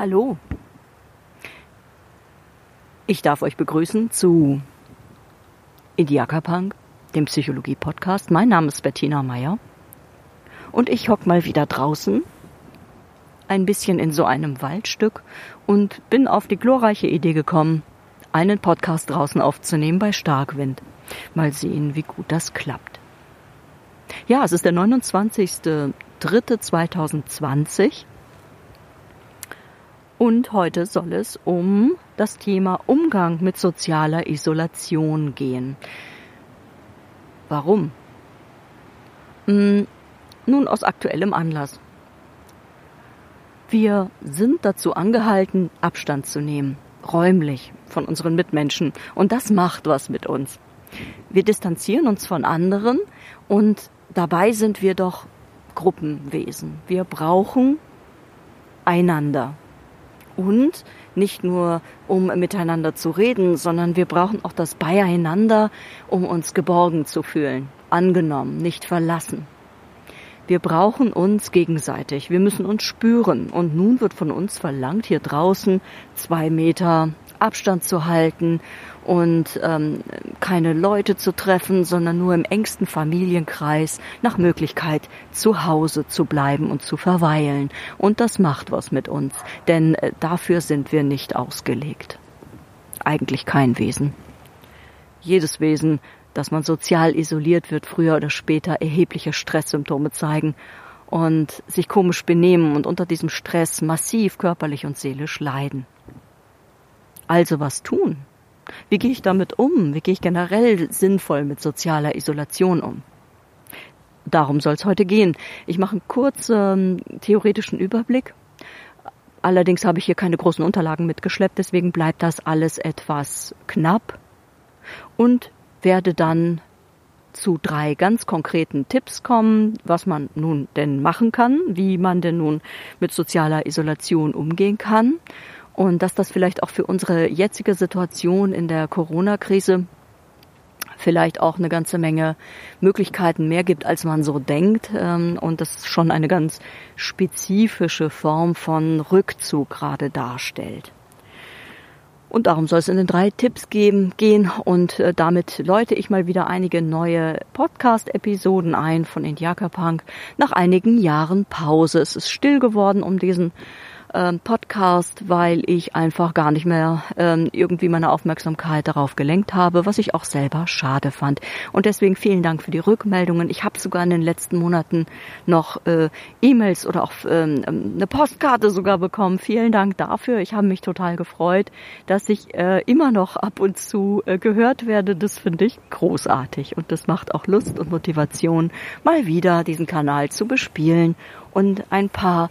Hallo. Ich darf euch begrüßen zu Indiaka dem Psychologie-Podcast. Mein Name ist Bettina Meyer und ich hock mal wieder draußen, ein bisschen in so einem Waldstück und bin auf die glorreiche Idee gekommen, einen Podcast draußen aufzunehmen bei Starkwind. Mal sehen, wie gut das klappt. Ja, es ist der 29.03.2020 und heute soll es um das Thema Umgang mit sozialer Isolation gehen. Warum? Hm, nun aus aktuellem Anlass. Wir sind dazu angehalten, Abstand zu nehmen, räumlich von unseren Mitmenschen. Und das macht was mit uns. Wir distanzieren uns von anderen und dabei sind wir doch Gruppenwesen. Wir brauchen einander und nicht nur um miteinander zu reden, sondern wir brauchen auch das Beieinander, um uns geborgen zu fühlen, angenommen, nicht verlassen. Wir brauchen uns gegenseitig, wir müssen uns spüren. Und nun wird von uns verlangt, hier draußen zwei Meter Abstand zu halten und ähm, keine Leute zu treffen, sondern nur im engsten Familienkreis nach Möglichkeit zu Hause zu bleiben und zu verweilen. Und das macht was mit uns, denn äh, dafür sind wir nicht ausgelegt. Eigentlich kein Wesen. Jedes Wesen, das man sozial isoliert wird, früher oder später erhebliche Stresssymptome zeigen und sich komisch benehmen und unter diesem Stress massiv körperlich und seelisch leiden. Also was tun? Wie gehe ich damit um? Wie gehe ich generell sinnvoll mit sozialer Isolation um? Darum soll es heute gehen. Ich mache einen kurzen theoretischen Überblick. Allerdings habe ich hier keine großen Unterlagen mitgeschleppt, deswegen bleibt das alles etwas knapp und werde dann zu drei ganz konkreten Tipps kommen, was man nun denn machen kann, wie man denn nun mit sozialer Isolation umgehen kann und dass das vielleicht auch für unsere jetzige Situation in der Corona-Krise vielleicht auch eine ganze Menge Möglichkeiten mehr gibt, als man so denkt ähm, und das schon eine ganz spezifische Form von Rückzug gerade darstellt. Und darum soll es in den drei Tipps geben, gehen und äh, damit läute ich mal wieder einige neue Podcast-Episoden ein von Indiaka Punk nach einigen Jahren Pause. Es ist still geworden um diesen ähm, Podcast, weil ich einfach gar nicht mehr ähm, irgendwie meine Aufmerksamkeit darauf gelenkt habe, was ich auch selber schade fand. Und deswegen vielen Dank für die Rückmeldungen. Ich habe sogar in den letzten Monaten noch äh, E-Mails oder auch ähm, eine Postkarte sogar bekommen. Vielen Dank dafür. Ich habe mich total gefreut, dass ich äh, immer noch ab und zu äh, gehört werde. Das finde ich großartig und das macht auch Lust und Motivation, mal wieder diesen Kanal zu bespielen und ein paar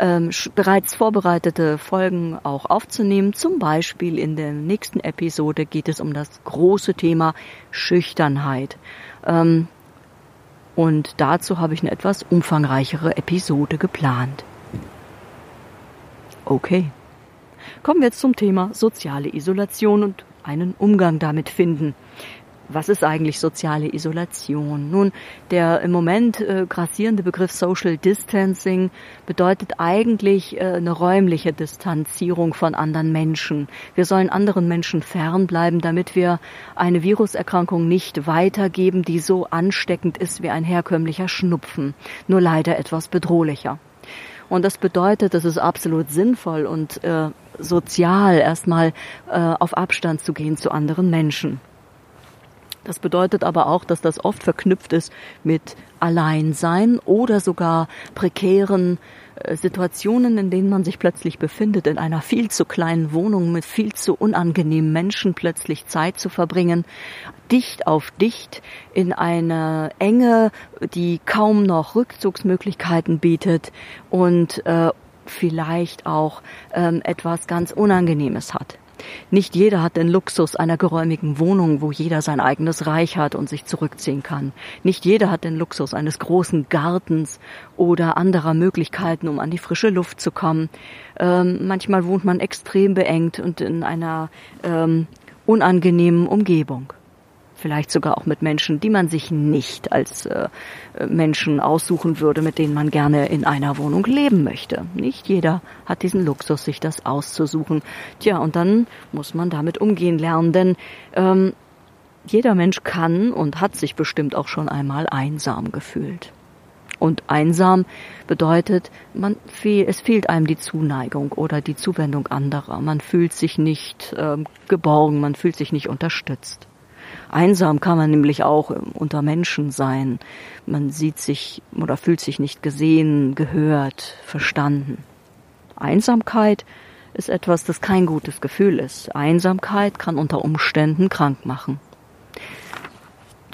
ähm, bereits vorbereitete Folgen auch aufzunehmen. Zum Beispiel in der nächsten Episode geht es um das große Thema Schüchternheit. Ähm, und dazu habe ich eine etwas umfangreichere Episode geplant. Okay. Kommen wir jetzt zum Thema soziale Isolation und einen Umgang damit finden was ist eigentlich soziale Isolation? Nun, der im Moment äh, grassierende Begriff Social Distancing bedeutet eigentlich äh, eine räumliche Distanzierung von anderen Menschen. Wir sollen anderen Menschen fernbleiben, damit wir eine Viruserkrankung nicht weitergeben, die so ansteckend ist wie ein herkömmlicher Schnupfen, nur leider etwas bedrohlicher. Und das bedeutet, es ist absolut sinnvoll und äh, sozial erstmal äh, auf Abstand zu gehen zu anderen Menschen. Das bedeutet aber auch, dass das oft verknüpft ist mit Alleinsein oder sogar prekären äh, Situationen, in denen man sich plötzlich befindet, in einer viel zu kleinen Wohnung mit viel zu unangenehmen Menschen plötzlich Zeit zu verbringen, dicht auf dicht in einer Enge, die kaum noch Rückzugsmöglichkeiten bietet und äh, vielleicht auch ähm, etwas ganz Unangenehmes hat. Nicht jeder hat den Luxus einer geräumigen Wohnung, wo jeder sein eigenes Reich hat und sich zurückziehen kann. Nicht jeder hat den Luxus eines großen Gartens oder anderer Möglichkeiten, um an die frische Luft zu kommen. Ähm, manchmal wohnt man extrem beengt und in einer ähm, unangenehmen Umgebung. Vielleicht sogar auch mit Menschen, die man sich nicht als äh, Menschen aussuchen würde, mit denen man gerne in einer Wohnung leben möchte. Nicht jeder hat diesen Luxus, sich das auszusuchen. Tja, und dann muss man damit umgehen lernen, denn ähm, jeder Mensch kann und hat sich bestimmt auch schon einmal einsam gefühlt. Und einsam bedeutet, man es fehlt einem die Zuneigung oder die Zuwendung anderer. Man fühlt sich nicht äh, geborgen, man fühlt sich nicht unterstützt. Einsam kann man nämlich auch ähm, unter Menschen sein. Man sieht sich oder fühlt sich nicht gesehen, gehört, verstanden. Einsamkeit ist etwas, das kein gutes Gefühl ist. Einsamkeit kann unter Umständen krank machen.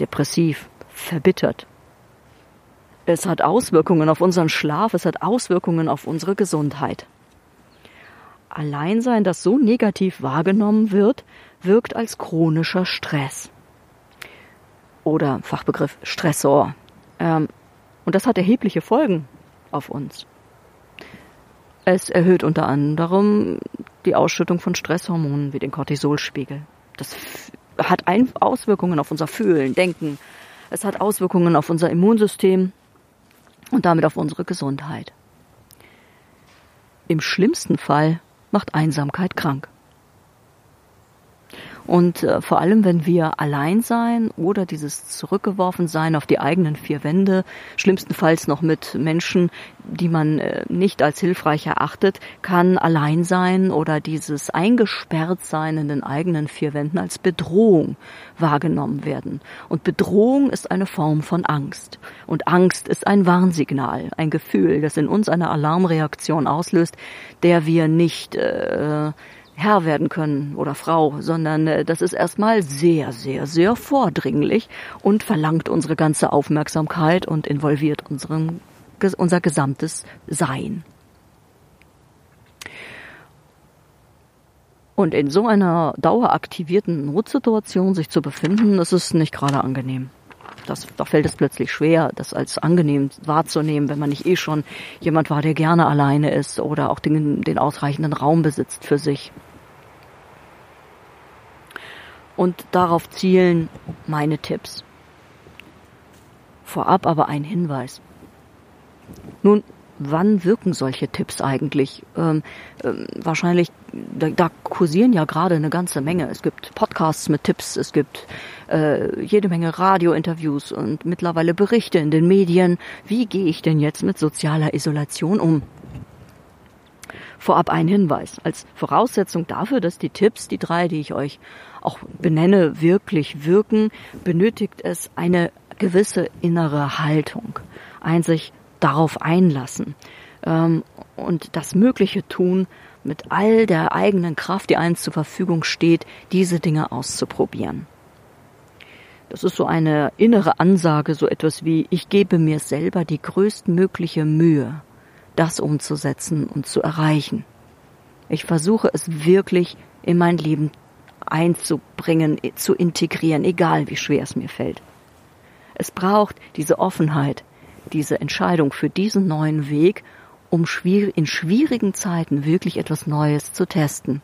Depressiv, verbittert, es hat Auswirkungen auf unseren Schlaf, es hat Auswirkungen auf unsere Gesundheit. Alleinsein, das so negativ wahrgenommen wird, wirkt als chronischer Stress. Oder Fachbegriff Stressor. Ähm, und das hat erhebliche Folgen auf uns. Es erhöht unter anderem die Ausschüttung von Stresshormonen wie den Cortisolspiegel. Das hat Auswirkungen auf unser Fühlen, Denken. Es hat Auswirkungen auf unser Immunsystem, und damit auf unsere Gesundheit. Im schlimmsten Fall macht Einsamkeit krank. Und äh, vor allem, wenn wir allein sein oder dieses zurückgeworfen sein auf die eigenen vier Wände, schlimmstenfalls noch mit Menschen, die man äh, nicht als hilfreich erachtet, kann allein sein oder dieses eingesperrt sein in den eigenen vier Wänden als Bedrohung wahrgenommen werden. Und Bedrohung ist eine Form von Angst. Und Angst ist ein Warnsignal, ein Gefühl, das in uns eine Alarmreaktion auslöst, der wir nicht äh, Herr werden können oder Frau, sondern äh, das ist erstmal sehr, sehr, sehr vordringlich und verlangt unsere ganze Aufmerksamkeit und involviert unseren, unser gesamtes Sein. Und in so einer daueraktivierten Notsituation sich zu befinden, das ist nicht gerade angenehm. Das, da fällt es plötzlich schwer, das als angenehm wahrzunehmen, wenn man nicht eh schon jemand war, der gerne alleine ist oder auch den, den ausreichenden Raum besitzt für sich und darauf zielen meine Tipps. Vorab aber ein Hinweis. Nun, wann wirken solche Tipps eigentlich? Ähm, ähm, wahrscheinlich, da, da kursieren ja gerade eine ganze Menge. Es gibt Podcasts mit Tipps, es gibt äh, jede Menge Radiointerviews und mittlerweile Berichte in den Medien. Wie gehe ich denn jetzt mit sozialer Isolation um? Vorab ein Hinweis. Als Voraussetzung dafür, dass die Tipps, die drei, die ich euch auch benenne, wirklich wirken, benötigt es eine gewisse innere Haltung. Ein sich darauf einlassen ähm, und das Mögliche tun, mit all der eigenen Kraft, die einem zur Verfügung steht, diese Dinge auszuprobieren. Das ist so eine innere Ansage, so etwas wie, ich gebe mir selber die größtmögliche Mühe, das umzusetzen und zu erreichen. Ich versuche es wirklich in mein Leben einzubringen, zu integrieren, egal wie schwer es mir fällt. Es braucht diese Offenheit, diese Entscheidung für diesen neuen Weg, um in schwierigen Zeiten wirklich etwas Neues zu testen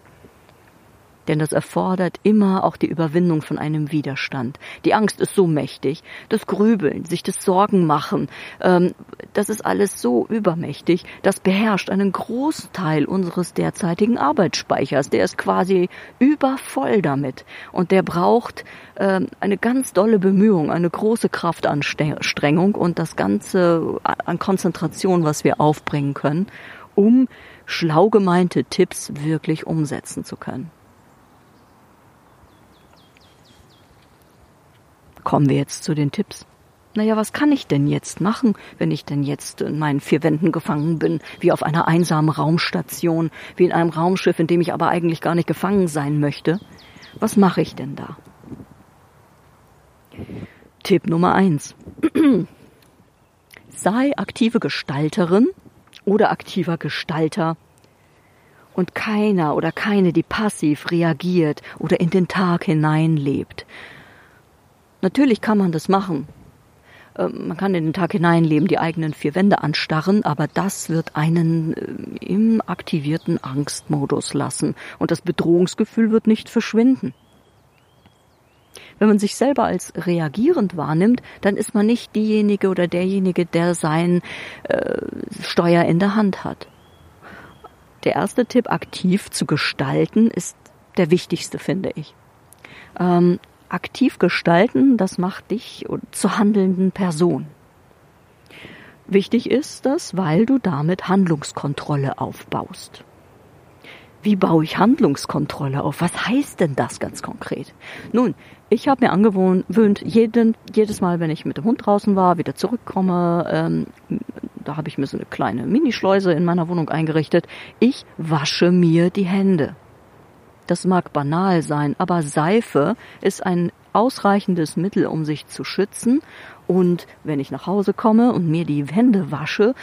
denn das erfordert immer auch die Überwindung von einem Widerstand. Die Angst ist so mächtig, das Grübeln, sich das Sorgen machen, ähm, das ist alles so übermächtig, das beherrscht einen Großteil unseres derzeitigen Arbeitsspeichers. Der ist quasi übervoll damit und der braucht ähm, eine ganz dolle Bemühung, eine große Kraftanstrengung und das Ganze an Konzentration, was wir aufbringen können, um schlau gemeinte Tipps wirklich umsetzen zu können. Kommen wir jetzt zu den Tipps. Naja, was kann ich denn jetzt machen, wenn ich denn jetzt in meinen vier Wänden gefangen bin, wie auf einer einsamen Raumstation, wie in einem Raumschiff, in dem ich aber eigentlich gar nicht gefangen sein möchte? Was mache ich denn da? Tipp Nummer eins: Sei aktive Gestalterin oder aktiver Gestalter und keiner oder keine, die passiv reagiert oder in den Tag hineinlebt, Natürlich kann man das machen. Ähm, man kann in den Tag hineinleben, die eigenen vier Wände anstarren, aber das wird einen äh, im aktivierten Angstmodus lassen und das Bedrohungsgefühl wird nicht verschwinden. Wenn man sich selber als reagierend wahrnimmt, dann ist man nicht diejenige oder derjenige, der sein äh, Steuer in der Hand hat. Der erste Tipp, aktiv zu gestalten, ist der wichtigste, finde ich. Ähm, aktiv gestalten, das macht dich zur handelnden Person. Wichtig ist das, weil du damit Handlungskontrolle aufbaust. Wie baue ich Handlungskontrolle auf? Was heißt denn das ganz konkret? Nun, ich habe mir angewöhnt, jeden, jedes Mal, wenn ich mit dem Hund draußen war, wieder zurückkomme, ähm, da habe ich mir so eine kleine Minischleuse in meiner Wohnung eingerichtet. Ich wasche mir die Hände. Das mag banal sein, aber Seife ist ein ausreichendes Mittel, um sich zu schützen. Und wenn ich nach Hause komme und mir die Hände wasche,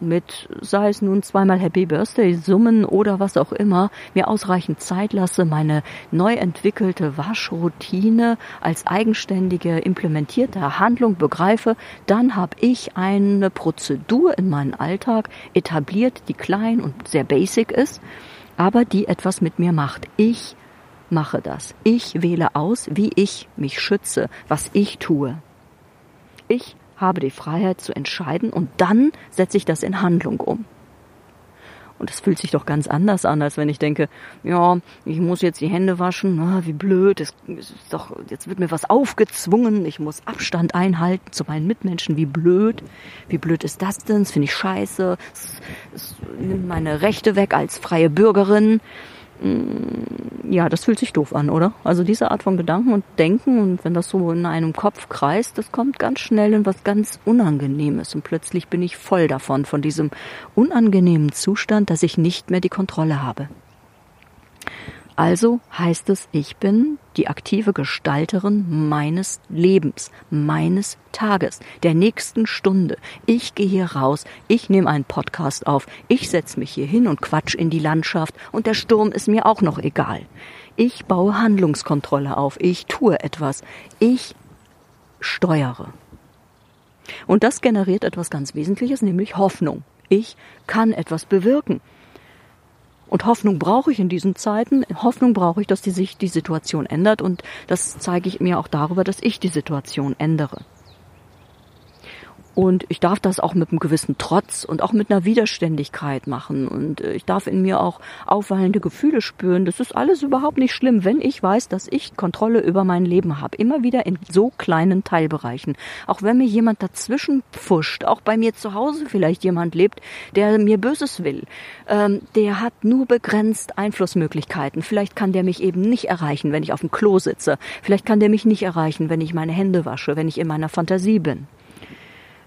mit, sei es nun zweimal Happy Birthday summen oder was auch immer, mir ausreichend Zeit lasse, meine neu entwickelte Waschroutine als eigenständige, implementierte Handlung begreife, dann habe ich eine Prozedur in meinen Alltag etabliert, die klein und sehr basic ist, aber die etwas mit mir macht. Ich mache das. Ich wähle aus, wie ich mich schütze, was ich tue. Ich habe die Freiheit zu entscheiden und dann setze ich das in Handlung um. Und das fühlt sich doch ganz anders an, als wenn ich denke, ja, ich muss jetzt die Hände waschen, na, wie blöd, es ist doch, jetzt wird mir was aufgezwungen, ich muss Abstand einhalten zu meinen Mitmenschen, wie blöd, wie blöd ist das denn, das finde ich scheiße, es nimmt meine Rechte weg als freie Bürgerin. Mm, ja, das fühlt sich doof an, oder? Also diese Art von Gedanken und Denken und wenn das so in einem Kopf kreist, das kommt ganz schnell in was ganz Unangenehmes und plötzlich bin ich voll davon, von diesem unangenehmen Zustand, dass ich nicht mehr die Kontrolle habe. Also heißt es, ich bin die aktive Gestalterin meines Lebens, meines Tages, der nächsten Stunde. Ich gehe hier raus, ich nehme einen Podcast auf, ich setze mich hier hin und quatsch in die Landschaft und der Sturm ist mir auch noch egal. Ich baue Handlungskontrolle auf, ich tue etwas, ich steuere. Und das generiert etwas ganz Wesentliches, nämlich Hoffnung. Ich kann etwas bewirken. Und Hoffnung brauche ich in diesen Zeiten. Hoffnung brauche ich, dass die sich die Situation ändert. Und das zeige ich mir auch darüber, dass ich die Situation ändere. Und ich darf das auch mit einem gewissen Trotz und auch mit einer Widerständigkeit machen. Und äh, ich darf in mir auch aufwallende Gefühle spüren. Das ist alles überhaupt nicht schlimm, wenn ich weiß, dass ich Kontrolle über mein Leben habe. Immer wieder in so kleinen Teilbereichen. Auch wenn mir jemand dazwischen pfuscht, auch bei mir zu Hause vielleicht jemand lebt, der mir Böses will, ähm, der hat nur begrenzt Einflussmöglichkeiten. Vielleicht kann der mich eben nicht erreichen, wenn ich auf dem Klo sitze. Vielleicht kann der mich nicht erreichen, wenn ich meine Hände wasche, wenn ich in meiner Fantasie bin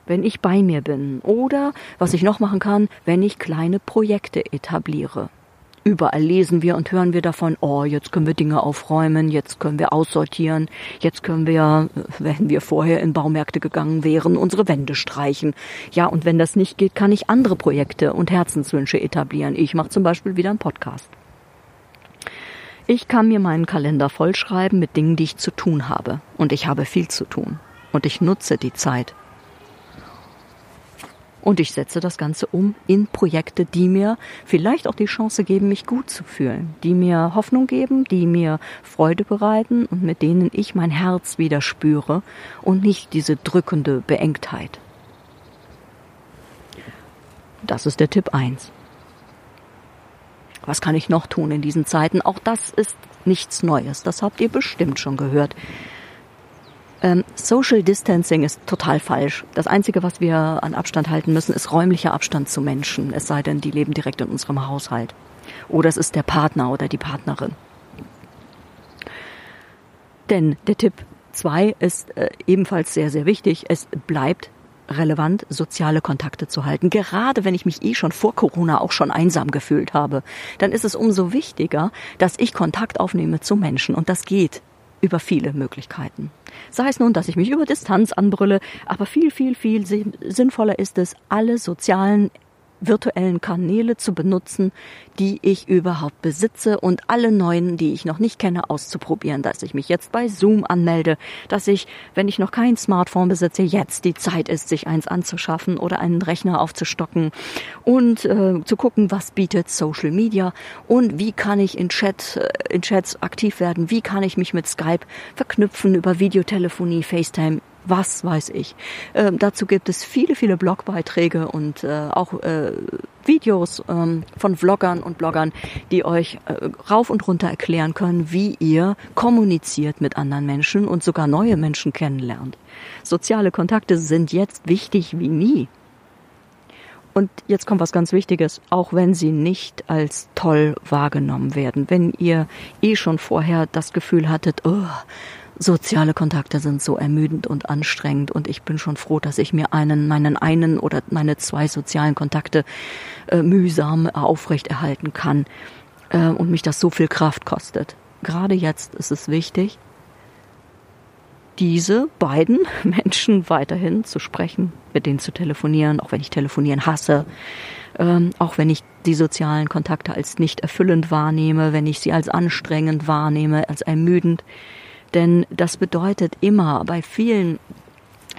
wenn ich bei mir bin. Oder, was ich noch machen kann, wenn ich kleine Projekte etabliere. Überall lesen wir und hören wir davon, oh, jetzt können wir Dinge aufräumen, jetzt können wir aussortieren, jetzt können wir, wenn wir vorher in Baumärkte gegangen wären, unsere Wände streichen. Ja, und wenn das nicht geht, kann ich andere Projekte und Herzenswünsche etablieren. Ich mache zum Beispiel wieder einen Podcast. Ich kann mir meinen Kalender vollschreiben mit Dingen, die ich zu tun habe. Und ich habe viel zu tun. Und ich nutze die Zeit. Und ich setze das Ganze um in Projekte, die mir vielleicht auch die Chance geben, mich gut zu fühlen, die mir Hoffnung geben, die mir Freude bereiten und mit denen ich mein Herz wieder spüre und nicht diese drückende Beengtheit. Das ist der Tipp eins. Was kann ich noch tun in diesen Zeiten? Auch das ist nichts Neues. Das habt ihr bestimmt schon gehört. Ähm, Social Distancing ist total falsch. Das Einzige, was wir an Abstand halten müssen, ist räumlicher Abstand zu Menschen. Es sei denn, die leben direkt in unserem Haushalt. Oder es ist der Partner oder die Partnerin. Denn der Tipp zwei ist äh, ebenfalls sehr, sehr wichtig. Es bleibt relevant, soziale Kontakte zu halten. Gerade wenn ich mich eh schon vor Corona auch schon einsam gefühlt habe, dann ist es umso wichtiger, dass ich Kontakt aufnehme zu Menschen. Und das geht über viele Möglichkeiten. Sei es nun, dass ich mich über Distanz anbrülle, aber viel, viel, viel sinnvoller ist es, alle sozialen virtuellen Kanäle zu benutzen, die ich überhaupt besitze und alle neuen, die ich noch nicht kenne, auszuprobieren. Dass ich mich jetzt bei Zoom anmelde, dass ich, wenn ich noch kein Smartphone besitze, jetzt die Zeit ist, sich eins anzuschaffen oder einen Rechner aufzustocken und äh, zu gucken, was bietet Social Media und wie kann ich in Chat, äh, in Chats aktiv werden, wie kann ich mich mit Skype verknüpfen über Videotelefonie, FaceTime, was weiß ich. Ähm, dazu gibt es viele, viele Blogbeiträge und äh, auch äh, Videos ähm, von Vloggern und Bloggern, die euch äh, rauf und runter erklären können, wie ihr kommuniziert mit anderen Menschen und sogar neue Menschen kennenlernt. Soziale Kontakte sind jetzt wichtig wie nie. Und jetzt kommt was ganz Wichtiges, auch wenn sie nicht als toll wahrgenommen werden. Wenn ihr eh schon vorher das Gefühl hattet, oh, soziale Kontakte sind so ermüdend und anstrengend und ich bin schon froh, dass ich mir einen, meinen einen oder meine zwei sozialen Kontakte äh, mühsam aufrechterhalten kann äh, und mich das so viel Kraft kostet. Gerade jetzt ist es wichtig, diese beiden Menschen weiterhin zu sprechen, mit denen zu telefonieren, auch wenn ich telefonieren hasse, ähm, auch wenn ich die sozialen Kontakte als nicht erfüllend wahrnehme, wenn ich sie als anstrengend wahrnehme, als ermüdend. Denn das bedeutet immer bei vielen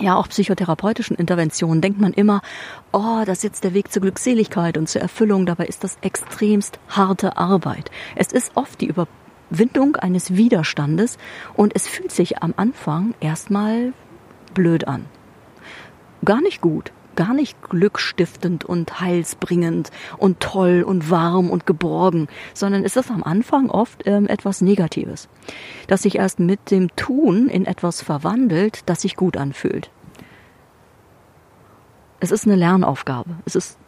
ja, auch psychotherapeutischen Interventionen denkt man immer, oh, das ist jetzt der Weg zur Glückseligkeit und zur Erfüllung. Dabei ist das extremst harte Arbeit. Es ist oft die Überwindung eines Widerstandes und es fühlt sich am Anfang erstmal blöd an. Gar nicht gut gar nicht glückstiftend und heilsbringend und toll und warm und geborgen, sondern ist am Anfang oft ähm, etwas Negatives, das sich erst mit dem Tun in etwas verwandelt, das sich gut anfühlt. Es ist eine Lernaufgabe. Es ist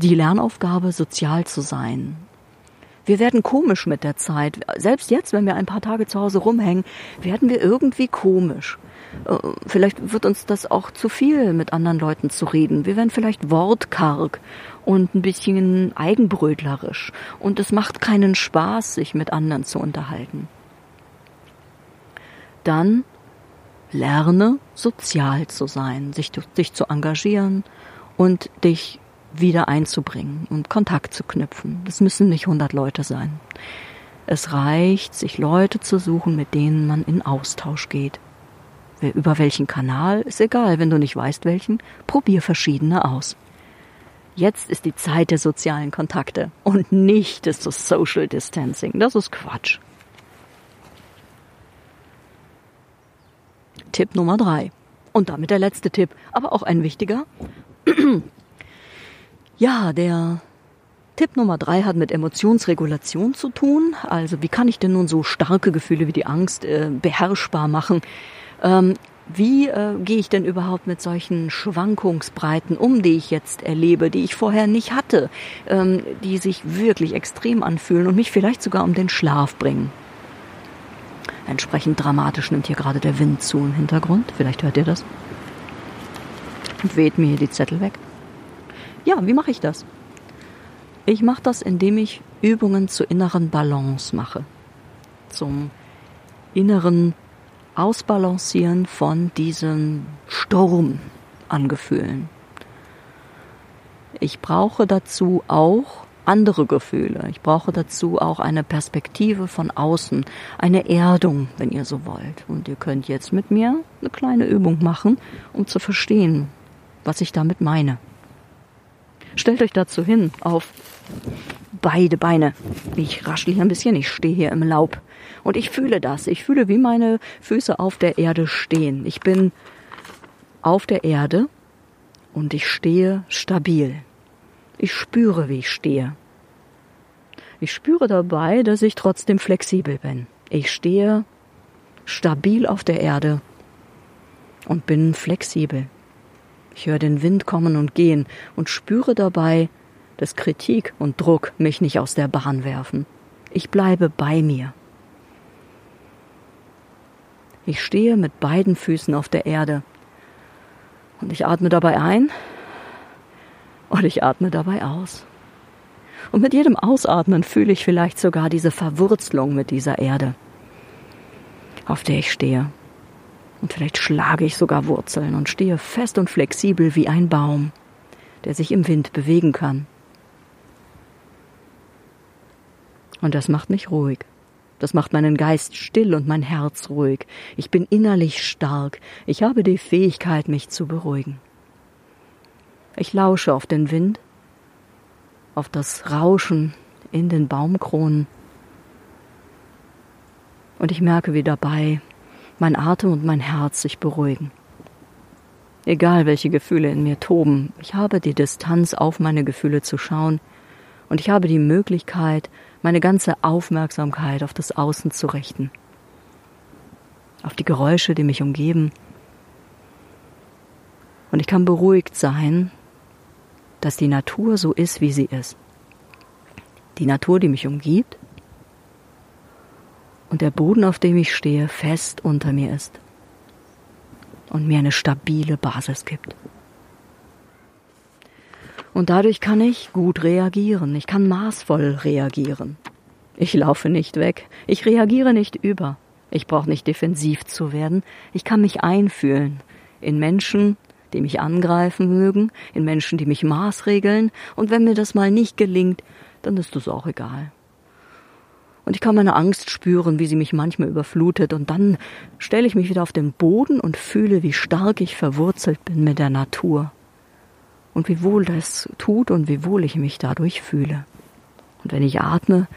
die Lernaufgabe, sozial zu sein. Wir werden komisch mit der Zeit. Selbst jetzt, wenn wir ein paar Tage zu Hause rumhängen, werden wir irgendwie komisch. Äh, vielleicht wird uns das auch zu viel, mit anderen Leuten zu reden. Wir werden vielleicht wortkarg und ein bisschen eigenbrötlerisch. Und es macht keinen Spaß, sich mit anderen zu unterhalten. Dann lerne sozial zu sein, sich, dich zu engagieren und dich wieder einzubringen und Kontakt zu knüpfen. Das müssen nicht 100 Leute sein. Es reicht, sich Leute zu suchen, mit denen man in Austausch geht. Über welchen Kanal ist egal, wenn du nicht weißt welchen, probier verschiedene aus. Jetzt ist die Zeit der sozialen Kontakte und nicht des Social Distancing. Das ist Quatsch. Tipp Nummer drei. Und damit der letzte Tipp, aber auch ein wichtiger. ja, der Tipp Nummer drei hat mit Emotionsregulation zu tun. Also wie kann ich denn nun so starke Gefühle wie die Angst äh, beherrschbar machen? Ähm, wie äh, gehe ich denn überhaupt mit solchen Schwankungsbreiten um, die ich jetzt erlebe, die ich vorher nicht hatte, ähm, die sich wirklich extrem anfühlen und mich vielleicht sogar um den Schlaf bringen? Entsprechend dramatisch nimmt hier gerade der Wind zu im Hintergrund. Vielleicht hört ihr das. Und weht mir hier die Zettel weg. Ja, wie mache ich das? Ich mache das, indem ich Übungen zur inneren Balance mache. Zum inneren Ausbalancieren von diesem Sturm an Gefühlen. Ich brauche dazu auch andere Gefühle. Ich brauche dazu auch eine Perspektive von außen, eine Erdung, wenn ihr so wollt. Und ihr könnt jetzt mit mir eine kleine Übung machen, um zu verstehen, was ich damit meine. Stellt euch dazu hin auf beide Beine. Ich raschel hier ein bisschen, ich stehe hier im Laub. Und ich fühle das. Ich fühle, wie meine Füße auf der Erde stehen. Ich bin auf der Erde und ich stehe stabil. Ich spüre, wie ich stehe. Ich spüre dabei, dass ich trotzdem flexibel bin. Ich stehe stabil auf der Erde und bin flexibel. Ich höre den Wind kommen und gehen und spüre dabei, dass Kritik und Druck mich nicht aus der Bahn werfen. Ich bleibe bei mir. Ich stehe mit beiden Füßen auf der Erde und ich atme dabei ein und ich atme dabei aus. Und mit jedem Ausatmen fühle ich vielleicht sogar diese Verwurzelung mit dieser Erde, auf der ich stehe. Und vielleicht schlage ich sogar Wurzeln und stehe fest und flexibel wie ein Baum, der sich im Wind bewegen kann. Und das macht mich ruhig. Das macht meinen Geist still und mein Herz ruhig. Ich bin innerlich stark. Ich habe die Fähigkeit, mich zu beruhigen. Ich lausche auf den Wind, auf das Rauschen in den Baumkronen. Und ich merke, wie dabei mein Atem und mein Herz sich beruhigen. Egal welche Gefühle in mir toben, ich habe die Distanz auf meine Gefühle zu schauen und ich habe die Möglichkeit, meine ganze Aufmerksamkeit auf das Außen zu richten, auf die Geräusche, die mich umgeben. Und ich kann beruhigt sein, dass die Natur so ist, wie sie ist. Die Natur, die mich umgibt und der Boden, auf dem ich stehe, fest unter mir ist und mir eine stabile Basis gibt. Und dadurch kann ich gut reagieren, ich kann maßvoll reagieren. Ich laufe nicht weg, ich reagiere nicht über, ich brauche nicht defensiv zu werden, ich kann mich einfühlen in Menschen, die mich angreifen mögen, in Menschen, die mich maßregeln, und wenn mir das mal nicht gelingt, dann ist das auch egal. Und ich kann meine Angst spüren, wie sie mich manchmal überflutet, und dann stelle ich mich wieder auf den Boden und fühle, wie stark ich verwurzelt bin mit der Natur. Und wie wohl das tut und wie wohl ich mich dadurch fühle. Und wenn ich atme,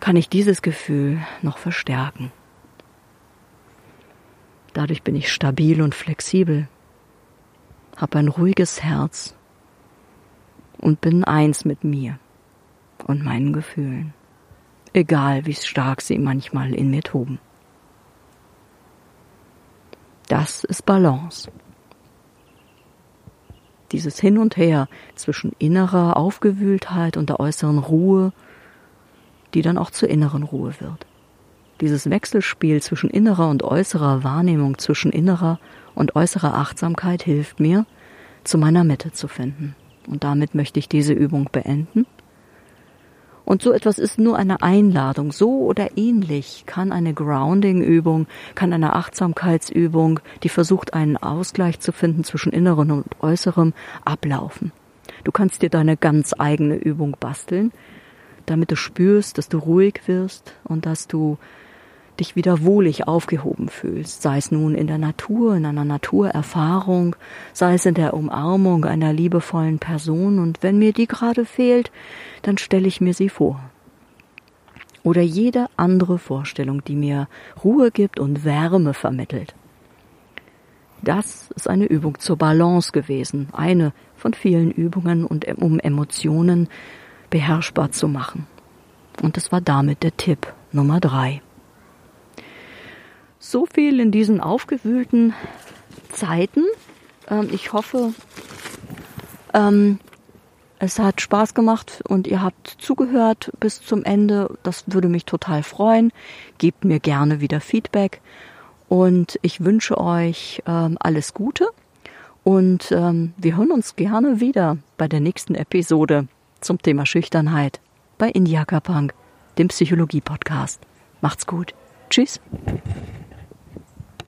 kann ich dieses Gefühl noch verstärken. Dadurch bin ich stabil und flexibel habe ein ruhiges Herz und bin eins mit mir und meinen Gefühlen, egal wie stark sie manchmal in mir toben. Das ist Balance. Dieses Hin und Her zwischen innerer Aufgewühltheit und der äußeren Ruhe, die dann auch zur inneren Ruhe wird. Dieses Wechselspiel zwischen innerer und äußerer Wahrnehmung, zwischen innerer und äußere Achtsamkeit hilft mir, zu meiner Mitte zu finden. Und damit möchte ich diese Übung beenden. Und so etwas ist nur eine Einladung. So oder ähnlich kann eine Grounding-Übung, kann eine Achtsamkeitsübung, die versucht, einen Ausgleich zu finden zwischen Inneren und Äußerem, ablaufen. Du kannst dir deine ganz eigene Übung basteln, damit du spürst, dass du ruhig wirst und dass du dich wieder wohlig aufgehoben fühlst, sei es nun in der Natur, in einer Naturerfahrung, sei es in der Umarmung einer liebevollen Person, und wenn mir die gerade fehlt, dann stelle ich mir sie vor. Oder jede andere Vorstellung, die mir Ruhe gibt und Wärme vermittelt. Das ist eine Übung zur Balance gewesen, eine von vielen Übungen, um Emotionen beherrschbar zu machen. Und das war damit der Tipp Nummer drei. So viel in diesen aufgewühlten Zeiten. Ähm, ich hoffe, ähm, es hat Spaß gemacht und ihr habt zugehört bis zum Ende. Das würde mich total freuen. Gebt mir gerne wieder Feedback und ich wünsche euch ähm, alles Gute und ähm, wir hören uns gerne wieder bei der nächsten Episode zum Thema Schüchternheit bei Indiaka Punk, dem Psychologie-Podcast. Macht's gut. Tschüss.